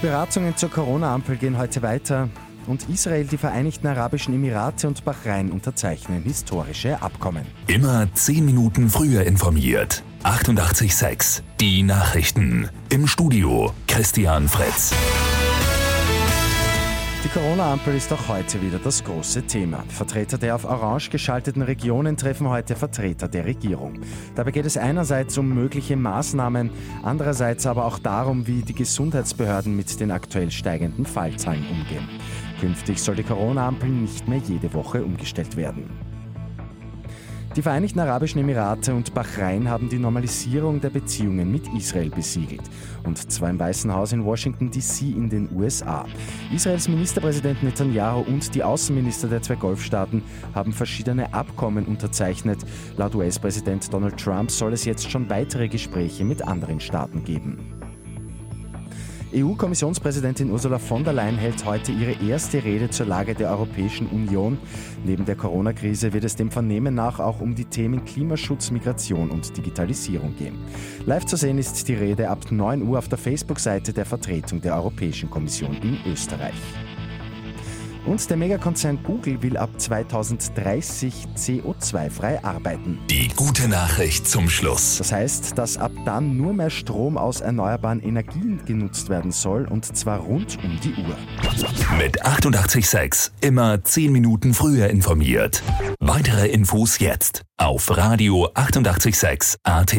Beratungen zur Corona-Ampel gehen heute weiter und Israel, die Vereinigten Arabischen Emirate und Bahrain unterzeichnen historische Abkommen. Immer zehn Minuten früher informiert. 88.6 Die Nachrichten. Im Studio Christian Fritz. Die Corona-Ampel ist auch heute wieder das große Thema. Vertreter der auf Orange geschalteten Regionen treffen heute Vertreter der Regierung. Dabei geht es einerseits um mögliche Maßnahmen, andererseits aber auch darum, wie die Gesundheitsbehörden mit den aktuell steigenden Fallzahlen umgehen. Künftig soll die Corona-Ampel nicht mehr jede Woche umgestellt werden. Die Vereinigten Arabischen Emirate und Bahrain haben die Normalisierung der Beziehungen mit Israel besiegelt. Und zwar im Weißen Haus in Washington, D.C. in den USA. Israels Ministerpräsident Netanyahu und die Außenminister der zwei Golfstaaten haben verschiedene Abkommen unterzeichnet. Laut US-Präsident Donald Trump soll es jetzt schon weitere Gespräche mit anderen Staaten geben. EU-Kommissionspräsidentin Ursula von der Leyen hält heute ihre erste Rede zur Lage der Europäischen Union. Neben der Corona-Krise wird es dem Vernehmen nach auch um die Themen Klimaschutz, Migration und Digitalisierung gehen. Live zu sehen ist die Rede ab 9 Uhr auf der Facebook-Seite der Vertretung der Europäischen Kommission in Österreich. Und der Megakonzern Google will ab 2030 CO2-frei arbeiten. Die gute Nachricht zum Schluss. Das heißt, dass ab dann nur mehr Strom aus erneuerbaren Energien genutzt werden soll und zwar rund um die Uhr. Mit 886 immer 10 Minuten früher informiert. Weitere Infos jetzt auf Radio 886 AT.